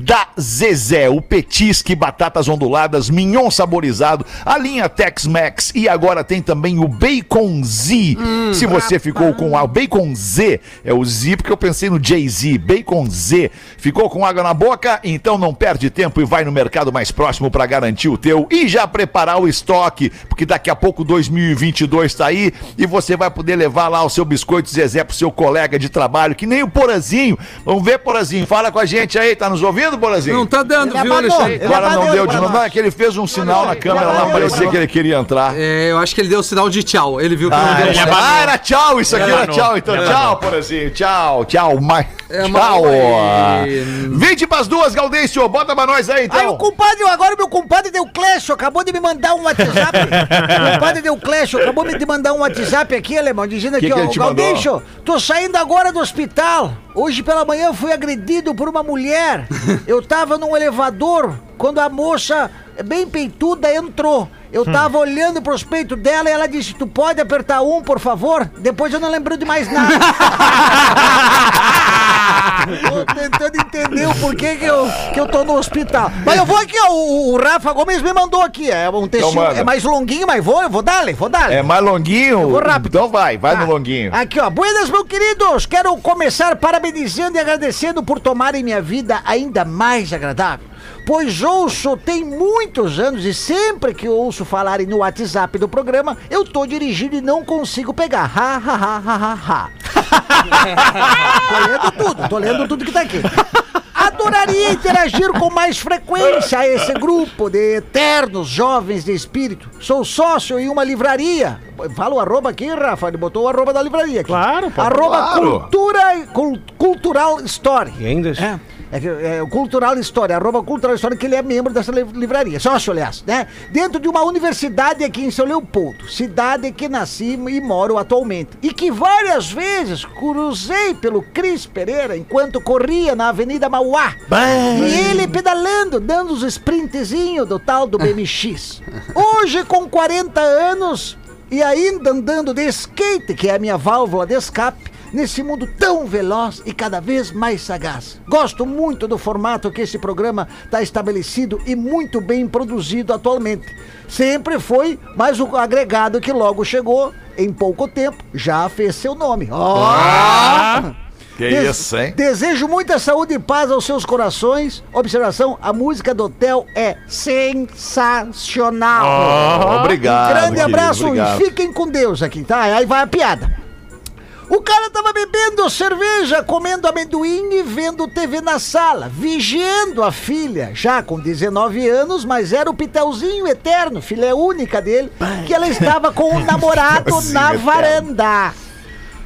da Zezé, o petisque, batatas onduladas, mignon saborizado, a linha Tex-Mex e agora tem também o Bacon Z. Se você ficou com a o Bacon Z, é o Z porque eu pensei no Jay-Z, Bacon Z. Ficou com água na boca? Então não perde tempo e vai no mercado mais próximo para garantir o teu e já preparar o estoque, porque daqui a pouco 2022 tá aí e você vai poder levar lá o seu biscoito Zezé pro seu colega de trabalho, que nem o Porazinho. Vamos ver, Porazinho, fala com a gente aí, tá nos ouvindo, Porazinho? Não tá dando, Ele viu, abanou. Alexandre? Ele Agora não deu de novo, não, é que ele fez um sinal na câmera lá, parecia que ele queria entrar. É, eu acho que ele deu sinal de tchau. Ele viu que Ah, não deu ele ah, era tchau, isso aqui Ele era abanou. tchau, então Ele tchau, abanou. Porazinho, tchau, tchau, mas, É, tchau. 20 pras duas, Gaudêncio, bota pra nós aí, Aí o então. compadre, agora o meu compadre deu clash, acabou de me mandar um WhatsApp. o compadre deu clash, acabou de mandar um WhatsApp aqui, alemão, dizendo aqui, Que ó, Galdeixo, tô saindo agora do hospital. Hoje pela manhã fui agredido por uma mulher. Eu tava num elevador quando a moça, bem peituda, entrou. Eu tava olhando pros peitos dela e ela disse: Tu pode apertar um, por favor? Depois eu não lembro de mais nada. Tô tentando entender o porquê que eu, que eu tô no hospital. Mas eu vou aqui, ó. O, o Rafa Gomes me mandou aqui. É um textinho. manda. é mais longuinho, mas vou, eu vou dar-lhe, vou dar-lhe. É mais longuinho? vou rápido. Então vai, vai Tá. no longuinho. Aqui, ó. Buenas, meus queridos. Quero começar parabenizando e agradecendo por tomarem minha vida ainda mais agradável. Pois ouço tem muitos anos e sempre que ouço falarem no WhatsApp do programa, eu tô dirigindo e não consigo pegar. Ha, ha, ha, ha, ha, ha. tô lendo tudo, tô lendo tudo que tá aqui. Adoraria interagir com mais frequência a esse grupo de eternos jovens de espírito. Sou sócio em uma livraria. Fala o arroba aqui, Rafa. Ele botou o arroba da livraria aqui. Claro, pô. Arroba Claro. cultura, cul- cultural story. E ainda? É. É, é Cultural História, arroba Cultural História, que ele é membro dessa li- livraria, sócio, aliás, né? Dentro de uma universidade aqui em São Leopoldo, cidade que nasci e moro atualmente. E que várias vezes cruzei pelo Cris Pereira enquanto corria na Avenida Mauá. E ele pedalando, dando os sprintzinhos do tal do BMX. Hoje, com 40 anos e ainda andando de skate, que é a minha válvula de escape, nesse mundo tão veloz e cada vez mais sagaz. Gosto muito do formato que esse programa está estabelecido e muito bem produzido atualmente. Sempre foi, mas o agregado que logo chegou, em pouco tempo, já fez seu nome. Ó! Que Des- isso, hein? Desejo muita saúde e paz aos seus corações. Observação: a música do hotel é sensacional. obrigado. Um grande querido, abraço obrigado. e fiquem com Deus aqui, tá? Aí vai a piada. O cara tava bebendo cerveja, comendo amendoim e vendo TV na sala, vigiando a filha, já com 19 anos, mas era o Pitelzinho eterno, filha única dele, que ela estava com o namorado na varanda.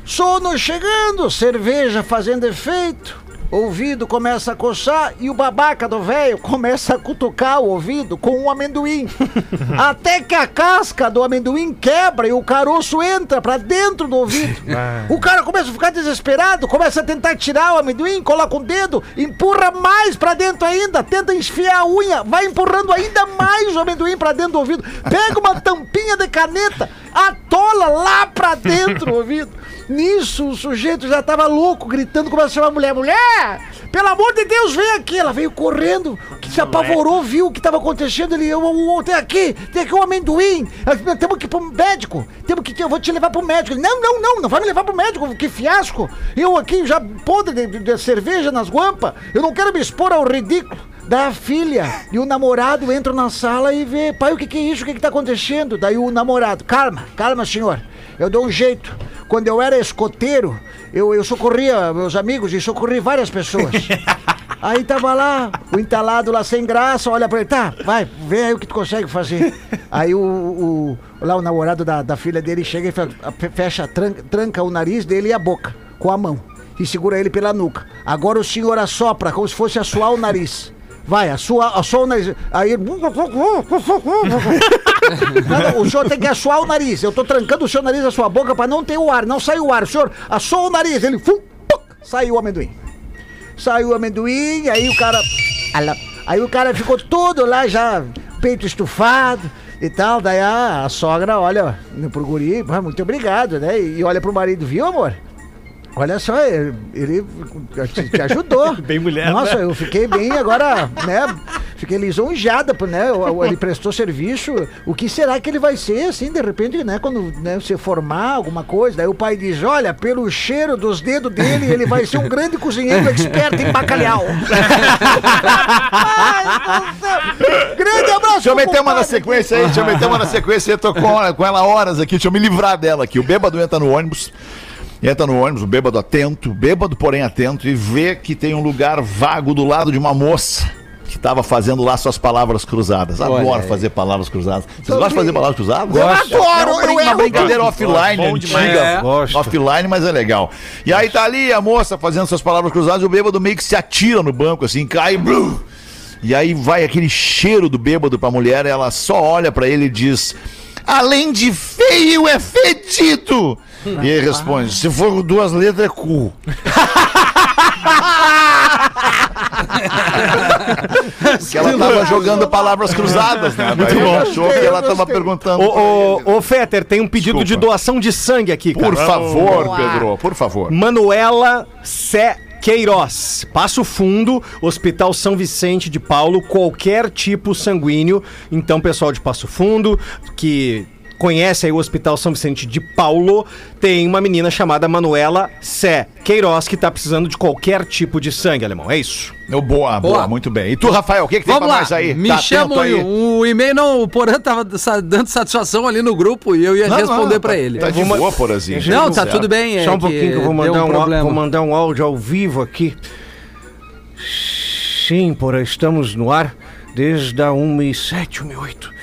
Sono chegando, cerveja fazendo efeito. Ouvido começa a coçar e o babaca do velho começa a cutucar o ouvido com um amendoim. Até que a casca do amendoim quebra e o caroço entra pra dentro do ouvido. O cara começa a ficar desesperado, começa a tentar tirar o amendoim, coloca o dedo, empurra mais pra dentro ainda, tenta enfiar a unha, vai empurrando ainda mais o amendoim pra dentro do ouvido. Pega uma tampinha de caneta, atola lá pra dentro do ouvido. Nisso, o sujeito já tava louco, gritando, começa a chamar a mulher. Mulher, pelo amor de Deus, vem aqui. Ela veio correndo, que se apavorou, viu o que tava acontecendo. Ele, eu, eu, eu, tem aqui, tem aqui um amendoim. Temos que ir pro médico. Temos que, eu vou te levar pro médico. Ele, não, não, não, não vai me levar pro médico, que fiasco. Eu aqui já podre de, de- de cerveja nas guampas. Eu não quero me expor ao ridículo da filha. E o namorado entra na sala e vê, pai, o que, que é isso? O que, que tá acontecendo? Daí o namorado, calma, calma, senhor. Eu dou um jeito. Quando eu era escoteiro, eu, eu socorria meus amigos e socorri várias pessoas. Aí tava lá, o entalado lá sem graça, olha pra ele, tá, vai, vê aí o que tu consegue fazer. Aí o, o- lá o namorado da, da filha dele chega e fe- fecha, tranca, tranca o nariz dele e a boca com a mão. E segura ele pela nuca. Agora o senhor assopra, como se fosse assoar o nariz. Vai, assua, assua o nariz. Aí. Não, o senhor tem que assoar o nariz. Eu tô trancando o seu nariz, a sua boca, pra não ter o ar. Não sai o ar. O senhor assou o nariz. Ele. Fum, puc, saiu o amendoim. Saiu o amendoim, aí o cara. Aí o cara ficou todo lá já, peito estufado e tal. Daí a, a sogra olha pro guri, "Ah, muito obrigado, né? E olha pro marido, viu, amor? Olha só, ele, ele te, ajudou. Bem mulher, Nossa, né? eu fiquei bem agora, né? Fiquei lisonjeada, né? Ele prestou serviço. O que será que ele vai ser, assim, de repente, né? Quando né, você formar alguma coisa. Daí o pai diz: Olha, pelo cheiro dos dedos dele, ele vai ser um grande cozinheiro experto em bacalhau. Ai, meu Deus. Grande abraço, Deixa eu meter uma na sequência aí, deixa eu meter uma na sequência. Eu tô com, com ela horas aqui, deixa eu me livrar dela aqui. O bêbado entra no ônibus, entra no ônibus, o bêbado atento, bêbado porém atento, e vê que tem um lugar vago do lado de uma moça que tava fazendo lá suas palavras cruzadas. Adoro fazer palavras cruzadas. Vocês gostam de fazer palavras cruzadas? Eu adoro, É uma, eu brincadeira offline, Bom demais. antiga. É. Gosto. Offline, mas é legal. E aí tá ali a moça fazendo suas palavras cruzadas e o bêbado meio que se atira no banco, assim, cai. blu. E aí vai aquele cheiro do bêbado pra mulher, ela só olha pra ele e diz: Além de feio, é fedido! E ele responde: Se for duas letras, é cu. Porque ela tava jogando palavras cruzadas, né? Daí ele achou que ela tava perguntando. Ô, ô, ô, Fetter, tem um pedido Desculpa. de doação de sangue aqui, cara. Por favor, Pedro, por favor. Manuela Sé Queiroz, Passo Fundo, Hospital São Vicente de Paulo, qualquer tipo sanguíneo. Então, pessoal de Passo Fundo, que conhece aí o Hospital São Vicente de Paulo, tem uma menina chamada Manuela Sé Queiroz que tá precisando de qualquer tipo de sangue, alemão. É isso. Oh, boa, boa, Boa. muito bem. E tu, Rafael, o que, que tem Vamos pra lá, mais aí? me Tá chama o, o e-mail, não, o Porã tava dando satisfação ali no grupo e eu ia Não, responder não, pra tá- ele. Tá de boa, Porazinho. Não, tá certo. tudo bem. é Só um pouquinho que eu vou mandar um, problema. vou mandar um áudio ao vivo aqui. Sim, porra, estamos no ar desde a 1 e 7, 1 e 8.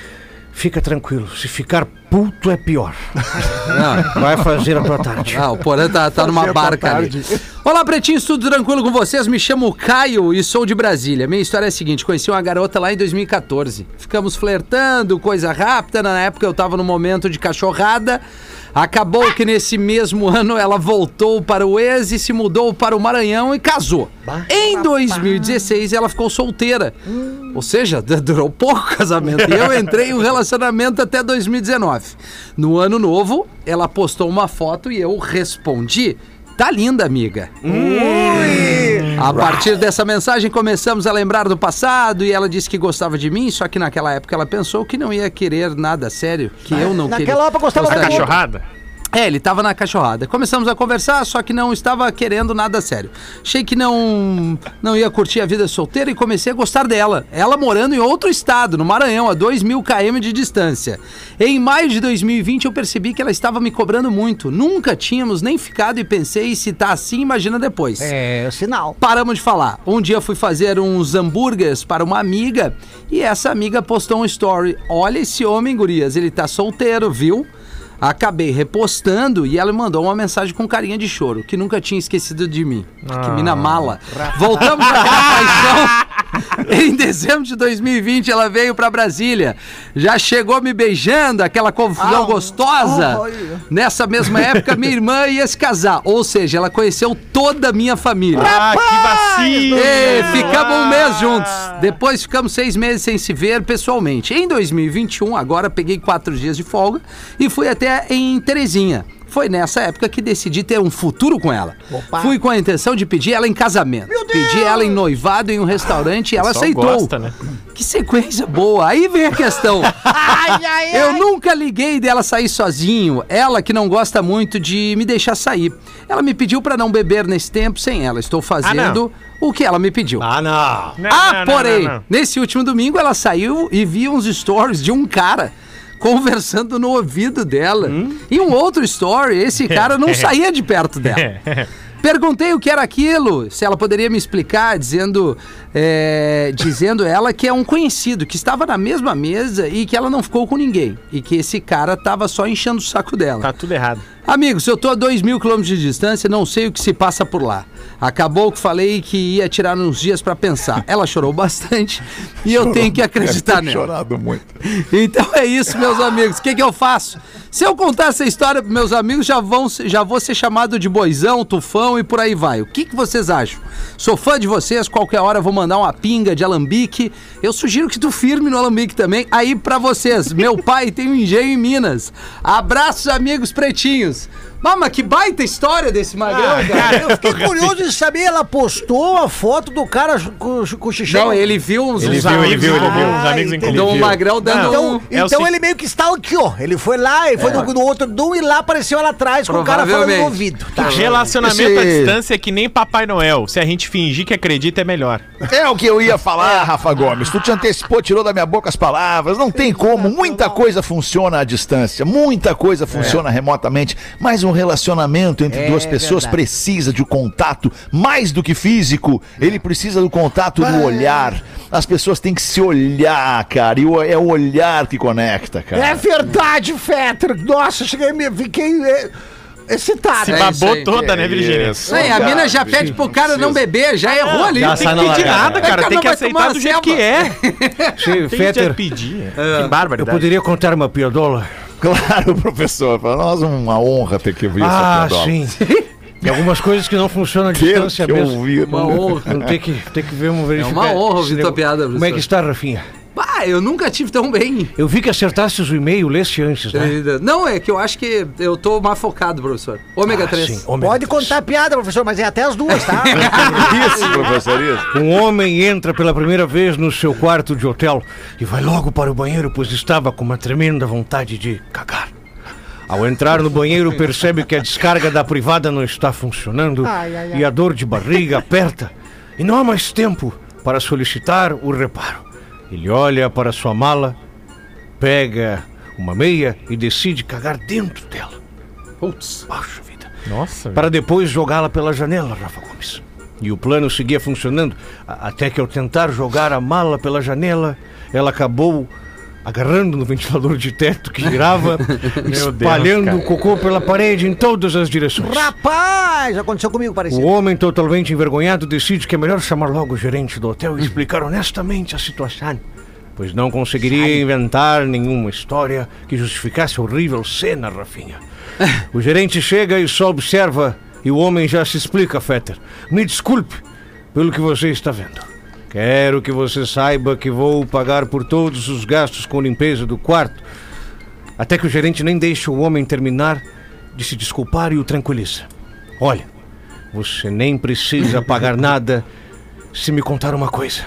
Fica tranquilo, se ficar puto é pior. Não, Vai fazer a tua tarde. Ah, o Porã tá, tá numa barca ali. Olá, pretinhos, tudo tranquilo com vocês? Me chamo Caio e sou de Brasília. Minha história é a seguinte: conheci uma garota lá em 2014. Ficamos flertando, coisa rápida. Na época eu tava no momento de cachorrada. Acabou que nesse mesmo ano ela voltou para o ex e se mudou para o Maranhão e casou. Em 2016 ela ficou solteira. Ou seja, durou pouco o casamento. E eu entrei em um relacionamento até 2019. No ano novo, ela postou uma foto e eu respondi. Tá linda, amiga. A partir dessa mensagem começamos a lembrar do passado e ela disse que gostava de mim, só que naquela época ela pensou que não ia querer nada sério, que eu não queria. Naquela época gostava A da gostaria- cachorrada? É, ele tava na cachorrada. Começamos a conversar, só que não estava querendo nada sério. Achei que não não ia curtir a vida solteira e comecei a gostar dela. Ela morando em outro estado, no Maranhão, a 2 mil km de distância. Em maio de 2020 eu percebi que ela estava me cobrando muito. Nunca tínhamos nem ficado e pensei, se tá assim, imagina depois. É, sinal. Paramos de falar. Um dia fui fazer uns hambúrgueres para uma amiga e essa amiga postou um story. Olha esse homem, gurias, ele tá solteiro, viu? Acabei repostando e ela me mandou uma mensagem com carinha de choro, que nunca tinha esquecido de mim. Que mina mala. Voltamos àquela paixão. Em dezembro de 2020 ela veio pra Brasília. Já chegou me beijando, aquela confusão gostosa. Nessa mesma época minha irmã ia se casar, ou seja, ela conheceu toda a minha família. Ah, que vacilo! E ficamos um mês juntos. Depois ficamos seis meses sem se ver pessoalmente. Em 2021, agora peguei quatro dias de folga e fui até em Terezinha. Foi nessa época que decidi ter um futuro com ela. Fui com a intenção de pedir ela em casamento. Pedi ela em noivado em um restaurante e ela aceitou. gosta, né? Que sequência boa. Aí vem a questão. Eu nunca liguei dela sair sozinho. Ela que não gosta muito de me deixar sair. Ela me pediu pra não beber nesse tempo sem ela. Estou fazendo o que ela me pediu. Ah, não. Não, Ah, não, porém, não, não. nesse último domingo ela saiu e viu uns stories de um cara conversando no ouvido dela. Hum? E um outro story, esse cara não saía de perto dela. Perguntei o que era aquilo, se ela poderia me explicar, dizendo, é, dizendo ela que é um conhecido, que estava na mesma mesa e que ela não ficou com ninguém. E que esse cara tava só enchendo o saco dela. Tá tudo errado. Amigos, eu tô a 2 mil quilômetros de distância, não sei o que se passa por lá. Acabou que falei que ia tirar uns dias pra pensar. Ela chorou bastante e eu tenho que acreditar nela. Chorado muito. Então é isso, meus amigos. O que, que eu faço? Se eu contar essa história pros meus amigos, já, vão, já vou ser chamado de boizão, tufão e por aí vai. O que, que vocês acham? Sou fã de vocês, qualquer hora vou mandar uma pinga de alambique. Eu sugiro que tu firme no alambique também. Aí pra vocês, meu pai tem um engenho em Minas. Abraços, amigos pretinhos. Mama, que baita história desse magrão, cara. Eu fiquei curioso de saber, ela postou a foto do cara com, com o xixi. Não, ele viu uns Ele uns viu, ele amigos viu, ele viu. comum. Uns amigos em. Então o magrão dando Então, um... É o então ele meio que stalkeou. Ele foi lá e foi no, no outro do e lá apareceu ela atrás com o cara falando no ouvido. Tá. Relacionamento Esse- à distância é que nem Papai Noel. Se a gente fingir que acredita, é melhor. É o que eu ia falar, Rafa Gomes. Tu te antecipou, tirou da minha boca as palavras. Não tem como. Muita coisa funciona à distância. Muita coisa funciona remotamente. Mas um relacionamento entre É duas pessoas verdade. precisa de um contato mais do que físico. Ele precisa do contato do olhar. As pessoas têm que se olhar, cara. E é o olhar que conecta, cara. É verdade, Fetter. Nossa, cheguei, me fiquei é, excitado. Se É babou aí. toda, né, Virgínia? Isso, a mina já pede pro cara não beber, já errou ali. já Tem sai que pedir nada, cara. É, Tem que aceitar do jeito que é. Tem que pedir. É. Que bárbaro. eu poderia contar uma piadola? Claro, professor. Para nós é uma honra ter que ouvir Ah, essa sim. Tem algumas coisas que não funcionam à distância que mesmo. ouvir. Uma honra. Tem que, tem que ver, vamos É verificar. uma honra ouvir tua piada, Como é que professor. está, Rafinha? Ah, Ah, eu nunca tive tão bem. Eu vi que acertaste o e-mail, leste antes, né? Não, é que eu acho que eu tô mais focado, professor. Ômega Ah, 3. sim, ômega Pode três. contar a piada, professor, mas é até as duas, tá? Isso, professor, isso. Um homem entra pela primeira vez no seu quarto de hotel e vai logo para o banheiro, pois estava com uma tremenda vontade de cagar. Ao entrar no banheiro, percebe que a descarga da privada não está funcionando Ai, ai, ai. e a dor de barriga aperta. E não há mais tempo para solicitar o reparo. Ele olha para sua mala, pega uma meia e decide cagar dentro dela. Putz. Poxa vida. Nossa, Para depois jogá-la pela janela, Rafa Gomes. E o plano seguia funcionando, até que ao tentar jogar a mala pela janela, ela acabou agarrando no ventilador de teto que girava, espalhando cara. o cocô pela parede em todas as direções. Rapaz, aconteceu comigo O parecido. homem, totalmente envergonhado, decide que é melhor chamar logo o gerente do hotel e explicar honestamente a situação, pois não conseguiria inventar nenhuma história que justificasse a horrível cena, Rafinha. O gerente chega e só observa e o homem já se explica, Fetter. Me desculpe pelo que você está vendo. Quero que você saiba que vou pagar por todos os gastos com limpeza do quarto. Até que o gerente nem deixa o homem terminar de se desculpar e o tranquiliza. Olha, você nem precisa pagar nada se me contar uma coisa.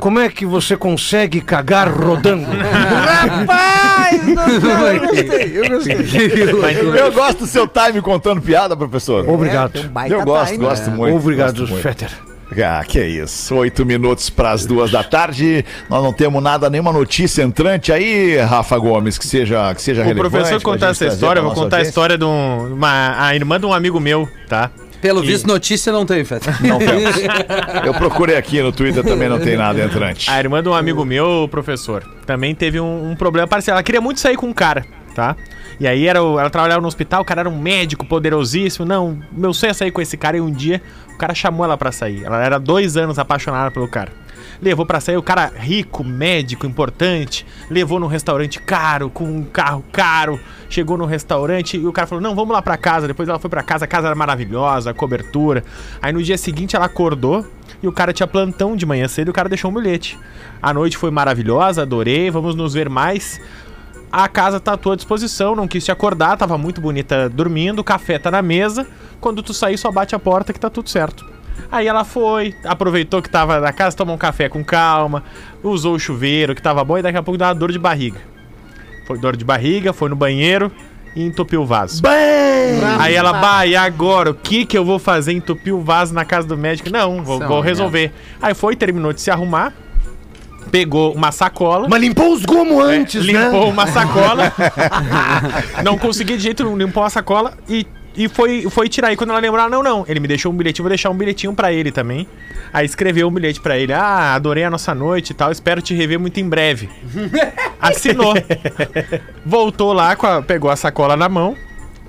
Como é que você consegue cagar rodando? Rapaz, eu gostei, eu gostei. Eu gosto do seu time contando piada, professor. Obrigado. Tem um Eu gosto, time. gosto muito. Obrigado. Fetter. Ah, que isso. Oito minutos para as duas da tarde. Nós não temos nada, nenhuma notícia entrante aí, Rafa Gomes, que seja, que seja O relevante. professor pra contar essa história, vou contar a história de um, uma, a irmã de um amigo meu, tá? Pelo E- visto, notícia não tem, Feta. Não temos. Eu procurei aqui no Twitter, também não tem nada entrante. A irmã de um amigo meu, professor, também teve um, um problema parcial. Ela queria muito sair com um cara, tá? E aí era o- ela trabalhava no hospital, o cara era um médico poderosíssimo. Não, meu sonho é sair com esse cara e um dia o cara chamou ela pra sair. Ela era dois anos apaixonada pelo cara. Levou pra sair o cara rico, médico, importante. Levou num restaurante caro, com um carro caro. Chegou no restaurante e o cara falou: Não, vamos lá pra casa. Depois ela foi pra casa, a casa era maravilhosa, cobertura. Aí no dia seguinte ela acordou e o cara tinha plantão de manhã cedo e o cara deixou um bilhete. A noite foi maravilhosa, adorei, vamos nos ver mais. A casa tá à tua disposição, não quis te acordar, tava muito bonita dormindo, o café tá na mesa. Quando tu sair, só bate a porta que tá tudo certo. Aí ela foi, aproveitou que tava na casa, tomou um café com calma, usou o chuveiro que tava bom e daqui a pouco deu uma dor de barriga. Foi dor de barriga, foi no banheiro e entupiu o vaso. Aí ela, bah, e agora? O que que eu vou fazer? Entupir o vaso na casa do médico? Não, vou, vou resolver. Aí foi, terminou de se arrumar, pegou uma sacola. Mas limpou os gomos antes, né? limpou uma sacola. não consegui de jeito nenhum, limpou a sacola e, e foi, foi tirar. E quando ela lembrou, ah, não, não, ele me deixou um bilhetinho, vou deixar um bilhetinho pra ele também. Aí escreveu um bilhete pra ele: Ah, adorei a nossa noite e tal, espero te rever muito em breve. Assinou. Voltou lá, com a- pegou a sacola na mão.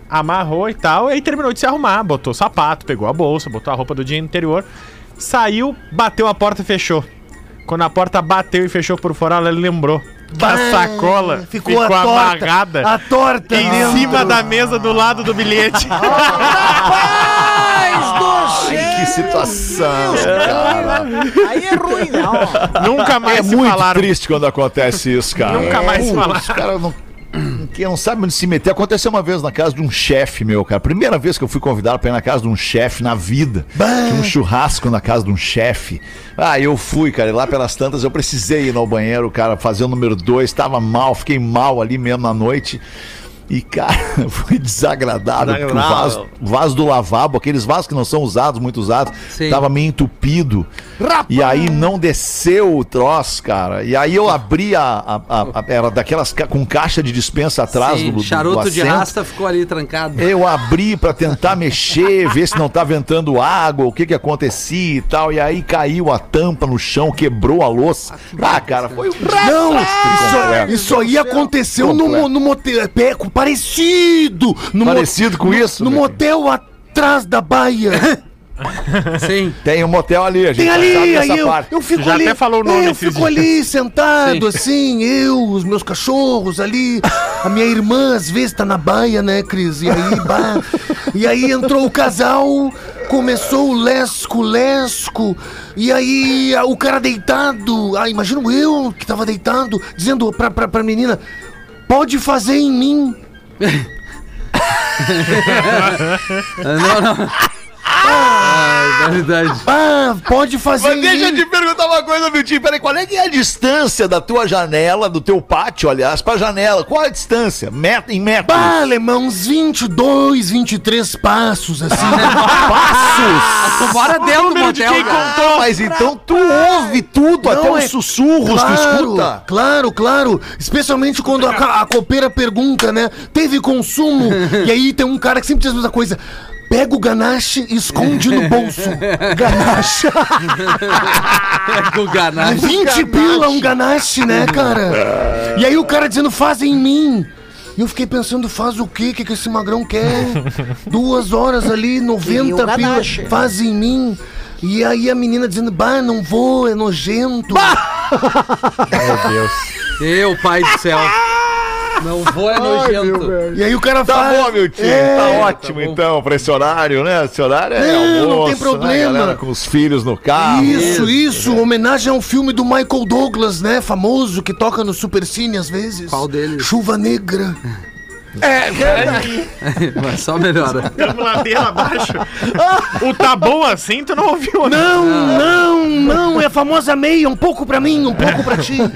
Amarrou e tal, e aí terminou de se arrumar. Botou sapato, pegou a bolsa, botou a roupa do dia anterior. Saiu, bateu a porta e fechou. Quando a porta bateu e fechou por fora, ela lembrou. que A sacola ficou, a torta, amarrada A torta em dentro. cima da mesa do lado do bilhete. Rapaz do Ai, que situação, cara. Aí é ruim, não. Nunca mais É se muito falaram. triste quando acontece isso, cara. Nunca mais se Putz, falaram. Os caras não. Quem não sabe onde se meter. Aconteceu uma vez na casa de um chefe meu, cara. Primeira vez que eu fui convidado pra ir na casa de um chefe na vida. Tinha um churrasco na casa de um chefe. Ah, eu fui, cara. E lá pelas tantas eu precisei ir no banheiro, cara, fazer o número dois. Tava mal, fiquei mal ali mesmo na noite. E, cara, foi desagradável, porque o vaso, vaso do lavabo, aqueles vasos que não são usados, muito usados, Sim. tava meio entupido. E aí não desceu o troço, cara. E aí eu abri a. a- a- a- era daquelas ca- com caixa de dispensa atrás Sim, do, do, charuto do de rasta ficou ali trancado. Eu abri pra tentar mexer, ver se não tava entrando água, o que que acontecia e tal. E aí caiu a tampa no chão, quebrou a louça. Ah, cara, foi um Não, isso, isso aí aconteceu no, Completo. no motel. Parecido! No mo- Parecido com isso? No motel atrás da baia. Sim. Tem um motel ali, a gente Tem ali, sabe aí eu, parte. eu fico Já ali. até falou o nome é, eu fico dias. ali sentado, assim, eu, os meus cachorros ali. A minha irmã, às vezes, tá na baia, né, Cris? E aí, bah, e aí entrou o casal, começou o lesco-lesco, e aí a- o cara deitado, ah, imagino eu que tava deitado, dizendo pra, pra, pra menina, pode fazer em mim. Não, não. Ah, pode fazer Mas deixa eu te perguntar uma coisa, Miltinho. Peraí, qual é que é a distância da tua janela, do teu pátio, aliás, pra janela? Qual é a distância? Meta em metros? Bah, alemão, uns 22, 23 passos, assim. Passos! Tu mora dentro do motel, cara. Ah, mas então tu ouve tudo, até Não, os é- sussurros, tu escuta. Claro, claro. Especialmente quando a, a copeira pergunta, né? Teve consumo? e aí tem um cara que sempre diz a mesma coisa. Pega o ganache e esconde no bolso. Ganache. Com o ganache. 20 pila um ganache, né, cara? E aí o cara dizendo, faz em mim. E eu fiquei pensando, faz o quê? O que, que esse magrão quer? Duas horas ali, 90 pila, faz em mim. E aí a menina dizendo, bah, não vou, é nojento. Meu pai do céu. Não vou é nojento. E aí o cara Tá faz. bom, meu tio. É, tá ótimo, então, pra esse horário, né? Esse horário é Não, não almoço, tem problema. Né, galera, com os filhos no carro. Isso, isso, homenagem a um filme do Michael Douglas, né? Famoso, que toca no Supercine às vezes. Qual deles? Chuva Negra. Mas só melhora. Ladeira abaixo. O tá bom assim, tu não ouviu? Não, não, não, é a famosa meia, um pouco pra mim, um pouco pra ti.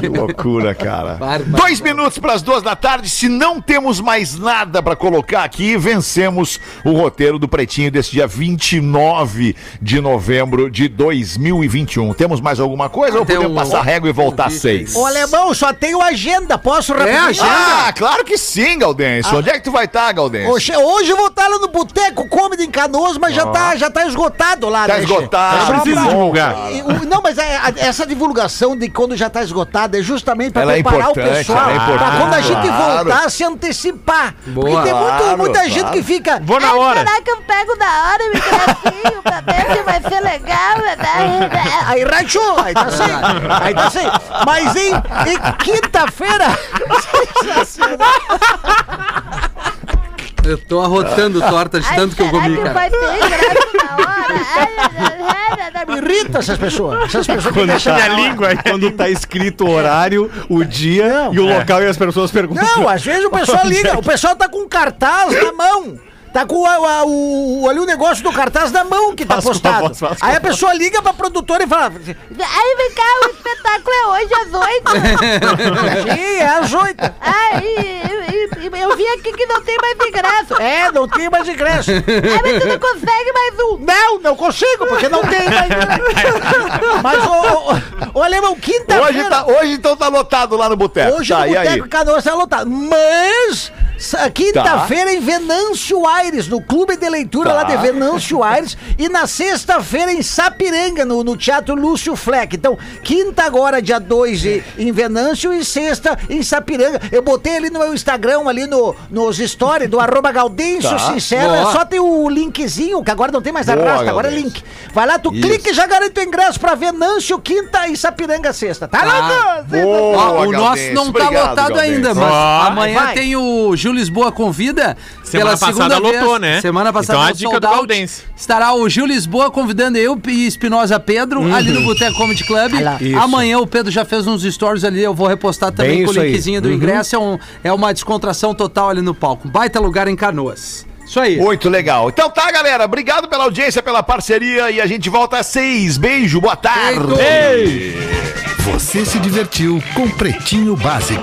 Que loucura, cara. Bárbaro. Dois minutos para as duas da tarde. Se não temos mais nada para colocar aqui, vencemos o roteiro do Pretinho desse dia 29 de novembro de 2021. Temos mais alguma coisa ou podemos um- passar régua e voltar às seis? Ô, alemão, só tenho agenda. Posso rapidinho? agenda? Ah, claro que sim, Gaudêncio. Onde é que tu vai estar, Gaudêncio? Hoje, hoje eu vou estar lá no Boteco Comedy em Canoas, mas já, tá, já tá esgotado lá, Tá né, esgotado. Só Precisa pra- divulgar. E o- Não, mas é- a- essa divulgação de quando já tá esgotado é justamente para Ela é preparar o importante, pessoal. é pra importante, quando a gente claro. voltar, se antecipar. Boa. Porque tem muito- Claro, muita gente claro. que fica. Vou na "Ai, hora." Será que eu pego na hora o microfinho pra ver se vai ser legal? né?" Aí rachou, aí tá sem. Aí tá sem. Mas em, em quinta-feira. Eu tô arrotando torta de tanto que eu comi, cara. ter ingresso na hora? Me irrita essas pessoas. Essas pessoas que deixam. Minha língua aí. Quando tá escrito o horário, o dia Não, e o é. local e as pessoas perguntam. Não, às vezes o pessoal liga, o pessoal tá com um cartaz na mão. Tá com a- a- o, ali o negócio do cartaz na mão que tá a postado. Aí a a pessoa liga pra produtora e fala: Aí vem cá, o espetáculo é hoje às oito. Sim, é às oito. Aí eu, vi aqui que não tem mais ingresso. É, não tem mais ingresso. Aí mas tu não consegue mais um. Não, não consigo, porque não tem mais ingresso. Mas, ô, ô, ô Alemão, quinta-feira. Hoje, tá, hoje então tá lotado lá no boteco. Hoje tá, no e? Boteco Canoas tá lotado. Mas, quinta-feira em Venâncio Aires, no Clube de Leitura Tá. lá de Venâncio Aires. E na sexta-feira em Sapiranga, no, no Teatro Lúcio Fleck. Então, quinta agora, dia 2 e- em Venâncio e sexta em Sapiranga. Eu botei ali no meu Instagram, ali no, nos stories do arroba Gaudêncio Tá. Sincero. Boa. É só tem o linkzinho, que agora não tem mais Boa, arrasta, agora é link. Vai lá, tu Isso. clica e já garante o ingresso pra Venâncio, quinta e Sapiranga, sexta. Tá, Tá. louco? Boa, o nosso não tá Obrigado, lotado Gaudêncio. ainda, mas Ó, amanhã vai. tem o Gil Lisboa Convida. Semana pela passada segunda lotou, vez. né? Semana passada Então a dica do. Gaudêncio. Estará o Gil Lisboa convidando eu e Espinosa Pedro ali no Boteco Comedy Club. Isso. Amanhã o Pedro já fez uns stories ali, eu vou repostar também Bem com o isso aí. linkzinho do Uhum. ingresso. É, um- é uma descontração total ali no palco. Baita lugar em Canoas. Isso aí. Muito legal. Então tá, galera. Obrigado pela audiência, pela parceria e a gente volta às seis. Beijo, boa tarde. Você se divertiu com Pretinho Básico.